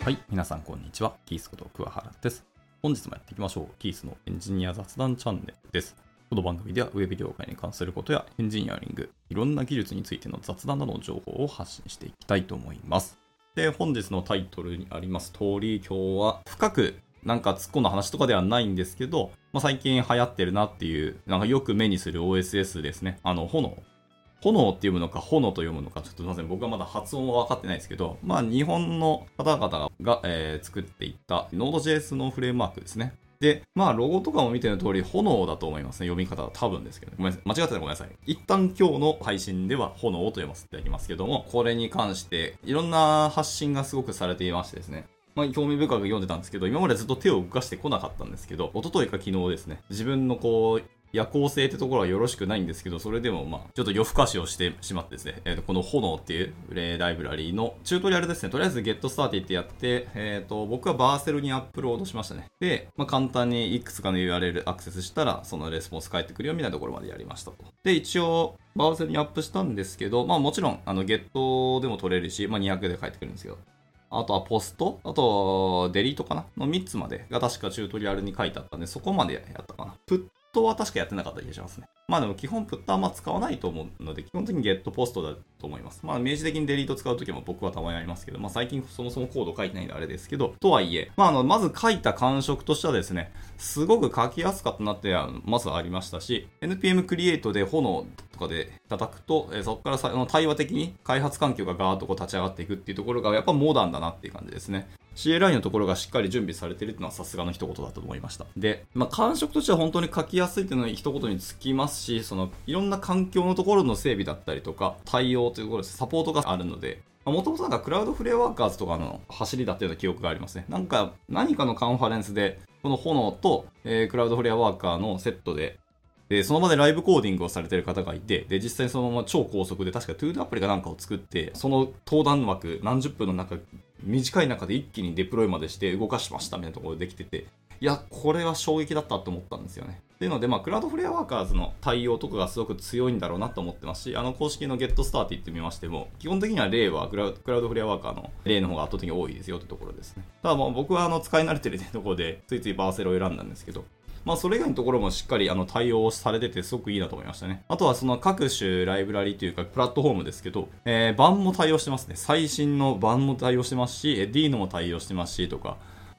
はい、皆さんこんにちは。キースこと桑原です。本日もやっていきましょう。キースのエンジニア雑談チャンネルです。この番組ではウェブ業界に関することやエンジニアリング、いろんな技術についての雑談などの情報を発信していきたいと思います。で、本日のタイトルにあります通り、今日は深くなんか突っ込んだ話とかではないんですけど、まあ、最近流行ってるなっていう、なんかよく目にする OSS ですね。あの、炎。炎って読むのか、炎と読むのか、ちょっとすみません。僕はまだ発音は分かってないですけど、まあ、日本の方々が、えー作っていった Node.js のフレームワークですね。で、まあ、ロゴとかも見ての通り、炎だと思いますね。読み方は多分ですけど。ごめんなさい。間違ってたらごめんなさい。一旦今日の配信では炎と読ませていただきますけども、これに関して、いろんな発信がすごくされていましてですね。まあ、興味深く読んでたんですけど、今までずっと手を動かしてこなかったんですけど、一昨日か昨日ですね、自分のこう、夜行性ってところはよろしくないんですけど、それでもまあ、ちょっと夜更かしをしてしまってですね、えーとこの炎っていうライブラリーのチュートリアルですね、とりあえず Get Started ってやって、えっ、と、僕はバーセルにアップロードしましたね。で、まあ、簡単にいくつかの URL アクセスしたら、そのレスポンス返ってくるよみたいなところまでやりましたと。で、一応、バーセルにアップしたんですけど、まあもちろん、あの、Get でも取れるし、まあ200で返ってくるんですけど、あとはポスト、あとデリートかな？の3つまでが確かチュートリアルに書いてあったんで、そこまでやったかな。プットは確かやってなかった気がしますね。まあでも基本プットはあんま使わないと思うので、基本的にゲットポストだと思います。まあ明示的にデリート使うときも僕はたまにありますけど、まあ最近そもそもコード書いてないんであれですけど、とはいえ、まああの、まず書いた感触としてはですね、すごく書きやすかったなってあのまずありましたし、NPM クリエイトで炎とかで叩くと、えそこから対話的に開発環境がガーッとこう立ち上がっていくっていうところがやっぱモダンだなっていう感じですね。CLI のところがしっかり準備されてるっていうのはさすがの一言だと思いました。で、まあ、感触としては本当に書きやすいっていうのは一言につきますし、その、いろんな環境のところの整備だったりとか、対応というところです。サポートがあるので、もともとなんかクラウドフレアワーカーズとかの走りだったような記憶がありますね。なんか、何かのカンファレンスで、この炎と、えークラウドフレアワーカーのセットで、で、その場でライブコーディングをされてる方がいて、で、実際にそのまま超高速で、確か ToDo アプリかなんかを作って、その登壇枠何十分の中、短い中で一気にデプロイまでして動かしましたみたいなところでできてて、いや、これは衝撃だったと思ったんですよね。っていうので、まあ、クラウドフレアワーカーズの対応とかがすごく強いんだろうなと思ってますし、あの公式の Get Start って言ってみましても、基本的には例はクラウドフレアワーカーの例の方が圧倒的に多いですよってところですね。ただまあ僕はあの使い慣れてるってところで、ついついバーセルを選んだんですけど、まあ、それ以外のところもしっかりあの対応されててすごくいいなと思いましたね。あとはその各種ライブラリというかプラットフォームですけど、えー、版も対応してますね。最新の版も対応してますし、えー D のも対応してますしとか、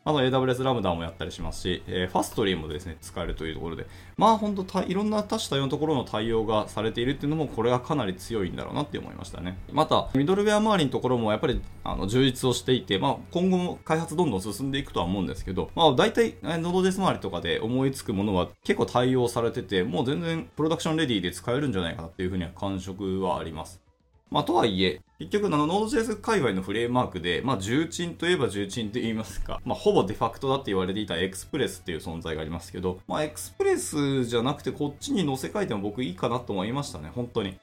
あと AWS ラムダもやったりしますし、えーファストリーもですね、使えるというところで、まあ本当いろんな多種多様なところの対応がされているっていうのも、これがかなり強いんだろうなって思いましたね。また、ミドルウェア周りのところもやっぱりあの充実をしていて、まあ今後も開発どんどん進んでいくとは思うんですけど、まあ大体、えー Node.js 周りとかで思いつくものは結構対応されてて、もう全然プロダクションレディで使えるんじゃないかなっていうふうには感触はあります。まあ、とはいえ、結局、あの、Node.js 界隈のフレームワークで、まあ、重鎮といえば重鎮と言いますか、まあ、ほぼデファクトだって言われていた Express っていう存在がありますけど、まあ、Express じゃなくてこっちに載せ替えても僕いいかなと思いましたね、本当に。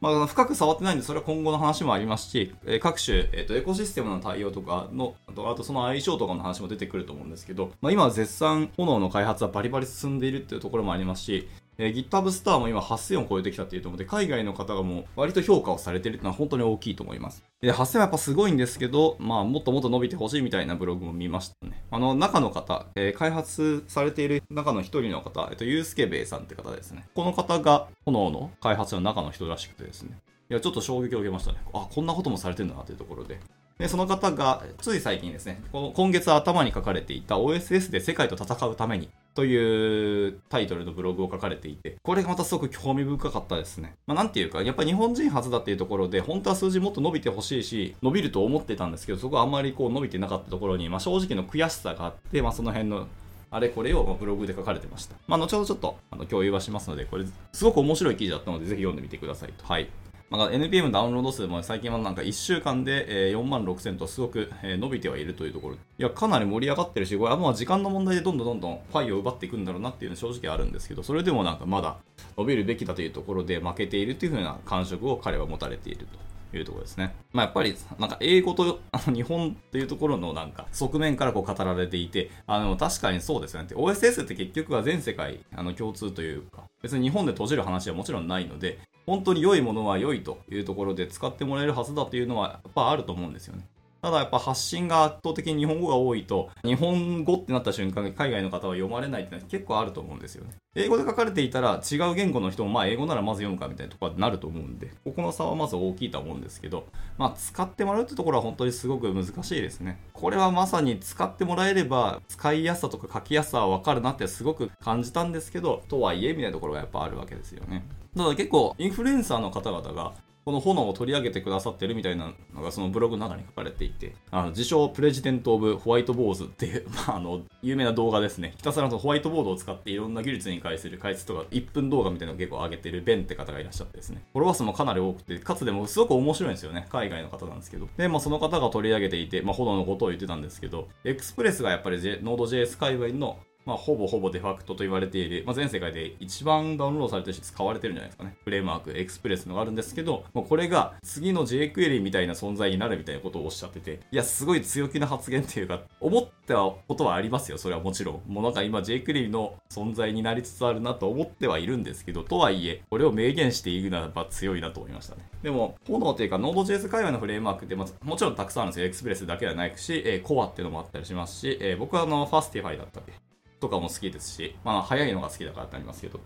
まあ、深く触ってないんで、それは今後の話もありますし、え各種、えっ、と、エコシステムの対応とかの、あと、あとその相性とかの話も出てくると思うんですけど、まあ、今は絶賛、炎の開発はバリバリ進んでいるっていうところもありますし、えー GitHub スターも今8000を超えてきたっていうと思うので、海外の方がもう割と評価をされてるっていうのは本当に大きいと思います。で、8000はやっぱすごいんですけど、まあ、もっともっと伸びてほしいみたいなブログも見ましたね。あの、中の方、えー開発されている中の一人の方、えっと、ゆうすけべいさんって方ですね。この方が炎の開発の中の人らしくてですね。いや、ちょっと衝撃を受けましたね。あ、こんなこともされてるんだなというところで。で、その方が、つい最近ですね、この今月頭に書かれていた OSS で世界と戦うためにというタイトルのブログを書かれていて、これがまたすごく興味深かったですね。まあなんていうか、やっぱ日本人初だっていうところで、本当は数字もっと伸びてほしいし、伸びると思ってたんですけど、そこはあんまりこう伸びてなかったところに、まあ正直の悔しさがあって、まあその辺のあれこれをブログで書かれてました。まあ後ほどちょっとあの共有はしますので、これすごく面白い記事だったので、ぜひ読んでみてくださいと。はい。まあ、NPM ダウンロード数も最近はなんか1週間で4万6000とすごく伸びてはいるというところ。いや、かなり盛り上がってるし、これはもう時間の問題でどんどんどんどんファイを奪っていくんだろうなっていうのは正直あるんですけど、それでもなんかまだ伸びるべきだというところで負けているというふうな感触を彼は持たれているというところですね。まあやっぱり、なんか英語とあの日本というところのなんか側面からこう語られていて、あの確かにそうですよね。OSS って結局は全世界あの共通というか、別に日本で閉じる話はもちろんないので、本当に良いものは良いというところで使ってもらえるはずだというのはやっぱあると思うんですよね。ただやっぱ発信が圧倒的に日本語が多いと、日本語ってなった瞬間に海外の方は読まれないってのは結構あると思うんですよね。英語で書かれていたら違う言語の人もまあ英語ならまず読むかみたいなところになると思うんで、ここの差はまず大きいと思うんですけど、まあ使ってもらうってところは本当にすごく難しいですね。これはまさに使ってもらえれば使いやすさとか書きやすさはわかるなってすごく感じたんですけど、とはいえみたいなところがやっぱあるわけですよね。ただ結構インフルエンサーの方々がこの炎を取り上げてくださってるみたいなのがそのブログの中に書かれていて、あの自称プレジデント・オブ・ホワイトボーズっていう、まあ、あの、有名な動画ですね。ひたすらのホワイトボードを使っていろんな技術に関する解説とか、1分動画みたいなのを結構上げてるベンって方がいらっしゃってですね。フォロワー数もかなり多くて、かつでもすごく面白いんですよね。海外の方なんですけど。で、まあその方が取り上げていて、まあ炎のことを言ってたんですけど、エクスプレスがやっぱり、J、Node.js 界隈のまあ、ほぼほぼデファクトと言われている、まあ、全世界で一番ダウンロードされてるし使われてるんじゃないですかね。フレームワーク、 Express のがあるんですけど、もうこれが次の jQuery みたいな存在になるみたいなことをおっしゃってて、いや、すごい強気な発言っていうか、思ったことはありますよ、それはもちろん。もうなんか今 jQuery の存在になりつつあるなと思ってはいるんですけど、とはいえ、これを明言していくならば強いなと思いましたね。でも、 Hono というか Node.js 界隈のフレームワークって、まあ、もちろんたくさんあるんですよ。 Express だけではないし、えー、 Koa っていうのもあったりしますし、えー、僕はあの、 Fastify だったっけ？とかも好きですし、まあ、早いのが好きだからってありますけど、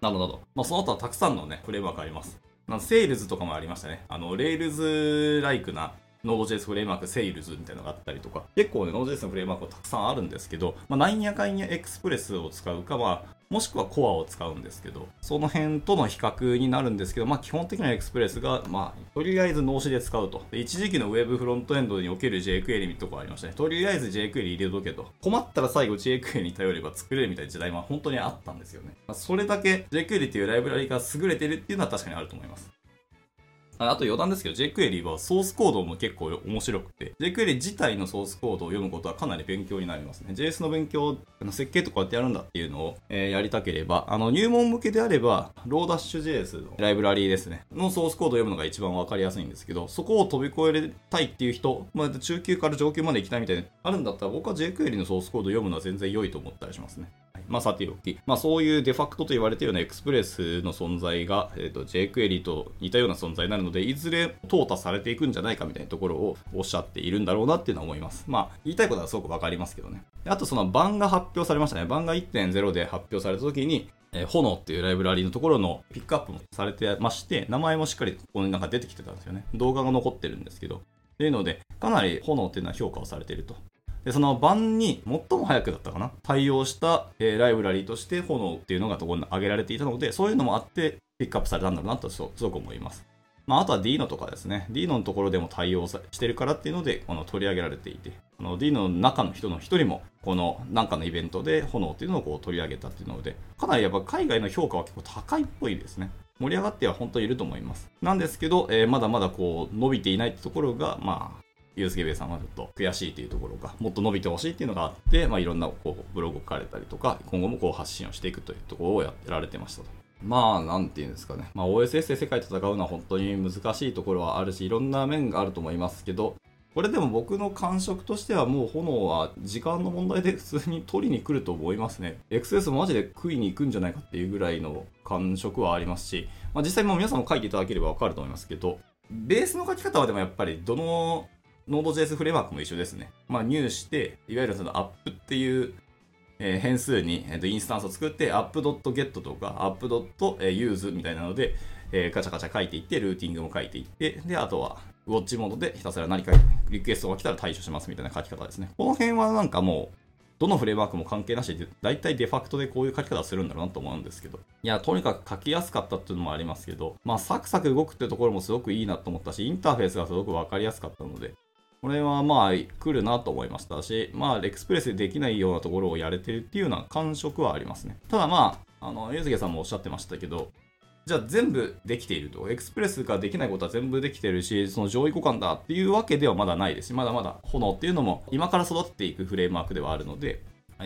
などなど、まあ、その後はたくさんのね、フレームワークあります。まあ、 Sails とかもありましたね。あの、 Rails ライクな Node.js フレームワーク、 Sails みたいなのがあったりとか、結構ね、Node.js のフレームワークはたくさんあるんですけど、まあ、なんやかんや Express を使うか、まあ、もしくは Koa を使うんですけど、その辺との比較になるんですけど、まあ基本的には Express が、まあとりあえず脳死で使うと。一時期の Web フロントエンドにおける jQuery とこありましたね。とりあえず jQuery 入れとけと。困ったら最後 jQuery に頼れば作れるみたいな時代は本当にあったんですよね。まあ、それだけ jQuery っていうライブラリが優れてるっていうのは確かにあると思います。あと余談ですけど、jQuery はソースコードも結構面白くて、jQuery 自体のソースコードを読むことはかなり勉強になりますね。JS の勉強、設計とかやってやるんだっていうのを、えー、やりたければ、あの、入門向けであれば、 Lodash JS のライブラリーですね、のソースコードを読むのが一番わかりやすいんですけど、そこを飛び越えたいっていう人、まあ、中級から上級まで行きたいみたいな、あるんだったら僕は jQuery のソースコードを読むのは全然良いと思ったりしますね。まあ、さておき、まあ、そういうデファクトと言われているような Express の存在が、えーと、jQuery と似たような存在になるので、いずれ淘汰されていくんじゃないかみたいなところをおっしゃっているんだろうなっていうのは思います。まあ、言いたいことはすごくわかりますけどね。あと、その Bun が発表されましたね。 Bun が1.0で発表された時に、えー、炎っていうライブラリーのところのピックアップもされてまして、名前もしっかりここになんか出てきてたんですよね。動画が残ってるんですけど。っていうので、かなり炎っていうのは評価をされていると。で、その版に最も早くだったかな？対応した、えー、ライブラリーとして炎っていうのがところに挙げられていたので、そういうのもあってピックアップされたんだろうなとすごく思います。まあ、あとは Dino とかですね。D のところでも対応してるからっていうので、この取り上げられていて、この D の中の人の一人も、このなんかのイベントで炎っていうのをこう取り上げたっていうので、かなりやっぱ海外の評価は結構高いっぽいですね。盛り上がっては本当にいると思います。なんですけど、えー、まだまだこう伸びていないってところが、まあ、ユースケベイさんはちょっと悔しいというところが、もっと伸びてほしいっていうのがあって、まあ、いろんなこうブログを書かれたりとか、今後もこう発信をしていくというところをやってられてましたと。まあ、なんていうんですかね。まあ、OSS で世界と戦うのは本当に難しいところはあるし、いろんな面があると思いますけど、これでも僕の感触としてはもう炎は時間の問題で普通に取りに来ると思いますね。XS もマジで食いに行くんじゃないかっていうぐらいの感触はありますし、まあ、実際もう皆さんも書いていただければわかると思いますけど、ベースの書き方はでもやっぱりどの Node.js フレームワークも一緒ですね。まあ、入して、いわゆるそのアップっていう、えー、変数に、えー、とインスタンスを作って、app.get とか app.use みたいなので、えー、ガチャガチャ書いていって、ルーティングも書いていって、で、あとは、ウォッチモードでひたすら何かリクエストが来たら対処しますみたいな書き方ですね。この辺はなんかもう、どのフレームワークも関係なしで、大体デファクトでこういう書き方するんだろうなと思うんですけど。いや、とにかく書きやすかったっていうのもありますけど、まあ、サクサク動くってところもすごくいいなと思ったし、インターフェースがすごくわかりやすかったので、これはまあ来るなと思いましたし、まあエクスプレスでできないようなところをやれてるっていうような感触はありますね。ただまあ、あの、ゆずげさんもおっしゃってましたけど、じゃあ全部できていると。エクスプレスができないことは全部できてるし、その上位互換だっていうわけではまだないですし、まだまだ炎っていうのも今から育っていくフレームワークではあるので、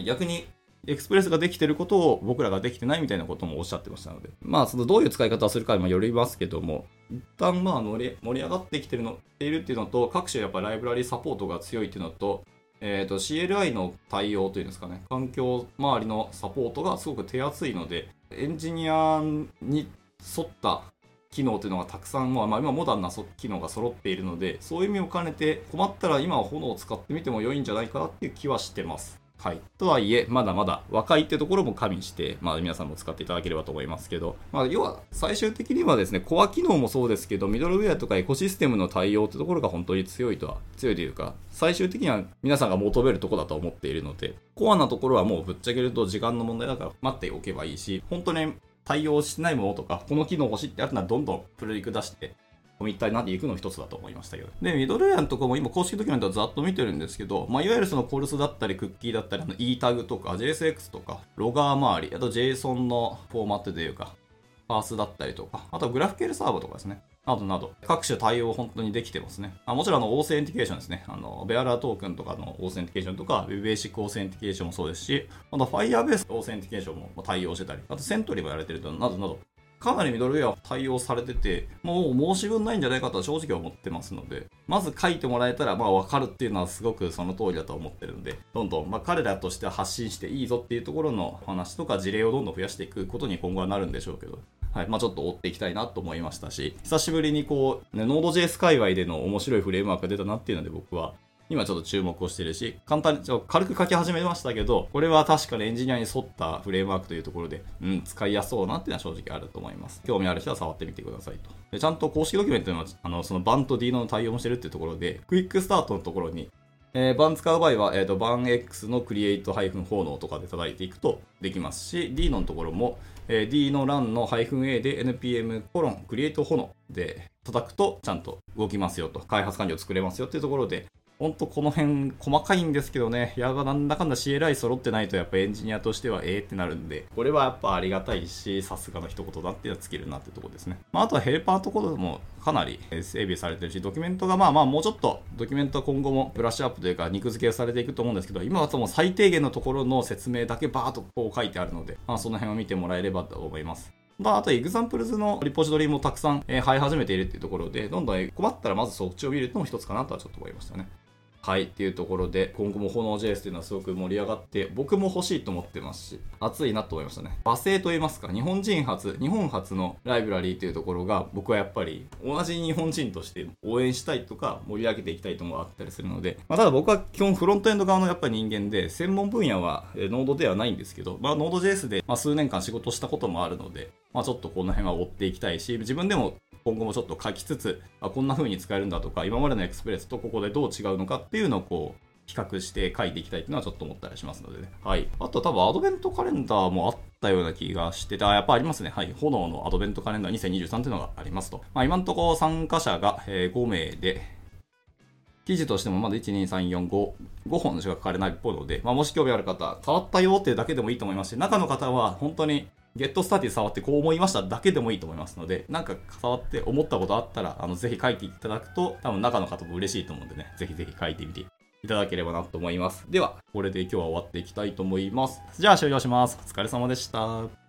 逆にエクスプレスができてることを僕らができてないみたいなこともおっしゃってましたので、まあ、そのどういう使い方をするかにもよりますけども、一旦まあ盛り盛り上がってきてるのているっていうのと、各種やっぱライブラリサポートが強いっていうのと、えーと、CLI の対応というんですかね、環境周りのサポートがすごく手厚いので、エンジニアに沿った機能というのがたくさん、まあ、今モダンな機能が揃っているので、そういう意味を兼ねて、困ったら今は炎を使ってみても良いんじゃないかなっていう気はしてます。はい。とはいえ、まだまだ若いってところも加味して、まあ皆さんも使っていただければと思いますけど、まあ要は最終的にはですね、コア機能もそうですけど、ミドルウェアとかエコシステムの対応ってところが本当に強いとは、強いというか、最終的には皆さんが求めるところだと思っているので、コアなところはもうぶっちゃけると時間の問題だから待っておけばいいし、本当に対応しないものとか、この機能欲しいってやつならどんどんプルリク出してコミッターになっていくの一つだと思いましたけど。で、ミドルウェアのとこも今公式ドキュメントはざっと見てるんですけど、まあ、いわゆるその CORS だったりクッキーだったり、あの E タグとか JSX とか、ロガー周り、あと JSON のフォーマットというか、パースだったりとか、あとグラフ q l サーバーとかですね。などなど、各種対応本当にできてますね。あもちろん、あの、 authentication ですね。あの、 Bearer トークンとかの authentication とか、 Basic authentication もそうですし、あと、Firebase オーセンティケーションも対応してたり、あと、 Sentry もやられてると、などなど、かなりミドルウェア対応されてて、もう申し分ないんじゃないかとは正直思ってますので、まず書いてもらえたら、まあ分かるっていうのはすごくその通りだと思ってるんで、どんどん、まあ彼らとしては発信していいぞっていうところの話とか事例をどんどん増やしていくことに今後はなるんでしょうけど、はい。まあちょっと追っていきたいなと思いましたし、久しぶりにこう、ね、Node.js 界隈での面白いフレームワークが出たなっていうので僕は今ちょっと注目をしてるし、簡単に、ちょ軽く書き始めましたけど、これは確かにエンジニアに沿ったフレームワークというところで、うん、使いやすそうなっていうのは正直あると思います。興味ある人は触ってみてくださいと。でちゃんと公式ドキュメントのあの、そのバンと D の対応もしてるっていうところで、クイックスタートのところに、えー、バン使う場合は、えっ、ー、と、バン X のクリエイト奉納とかで叩いていくとできますし、D のところも、えー、D の run の -A で npm コロンクリエイト炎で叩くとちゃんと動きますよと、開発完了作れますよっていうところで、ほんとこの辺細かいんですけどね、やがなんだかんだ CLI 揃ってないとやっぱエンジニアとしてはええってなるんで、これはやっぱありがたいし、さすがの一言だっていうのはつけるなってとこですね。まあ、あとはヘルパーのところもかなり整備されてるし、ドキュメントがまあまあもうちょっと、ドキュメントは今後もブラッシュアップというか肉付けされていくと思うんですけど、今はその最低限のところの説明だけバーっとこう書いてあるので、まあその辺を見てもらえればと思います。まあ、あと、 examples のリポジトリもたくさん、えー、生え始めているっていうところで、どんどん困ったらまずそっちを見るのも一つかなとはちょっと思いましたね。はいっていうところで今後も炎 JS っていうのはすごく盛り上がって僕も欲しいと思ってますし熱いなと思いましたね。和製と言いますか日本人初日本初のライブラリーというところが僕はやっぱり同じ日本人として応援したいとか盛り上げていきたいともあったりするので、まあ、ただ僕は基本フロントエンド側のやっぱり人間で専門分野はノードではないんですけど、まあ、ノード JS でま数年間仕事したこともあるので、まあ、ちょっとこの辺は追っていきたいし自分でも今後もちょっと書きつつあこんな風に使えるんだとか今までのエクスプレスとここでどう違うのかっていうのをこう比較して書いていきたいっていうのはちょっと思ったりしますのでね。はい。あと多分アドベントカレンダーもあったような気がしてて、あ、やっぱありますね。はい。炎のアドベントカレンダー2023っていうのがありますと。まあ今のところ参加者が5名で、記事としてもまだ1、2、3、4、5、5本しか書かれないっぽいので、まあ、もし興味ある方、変わったよっていうだけでもいいと思いますし、中の方は本当にゲットスタディ触ってこう思いましただけでもいいと思いますので、なんか触って思ったことあったら、あの、ぜひ書いていただくと、多分中の方も嬉しいと思うんでね、ぜひぜひ書いてみていただければなと思います。では、これで今日は終わっていきたいと思います。じゃあ終了します。お疲れ様でした。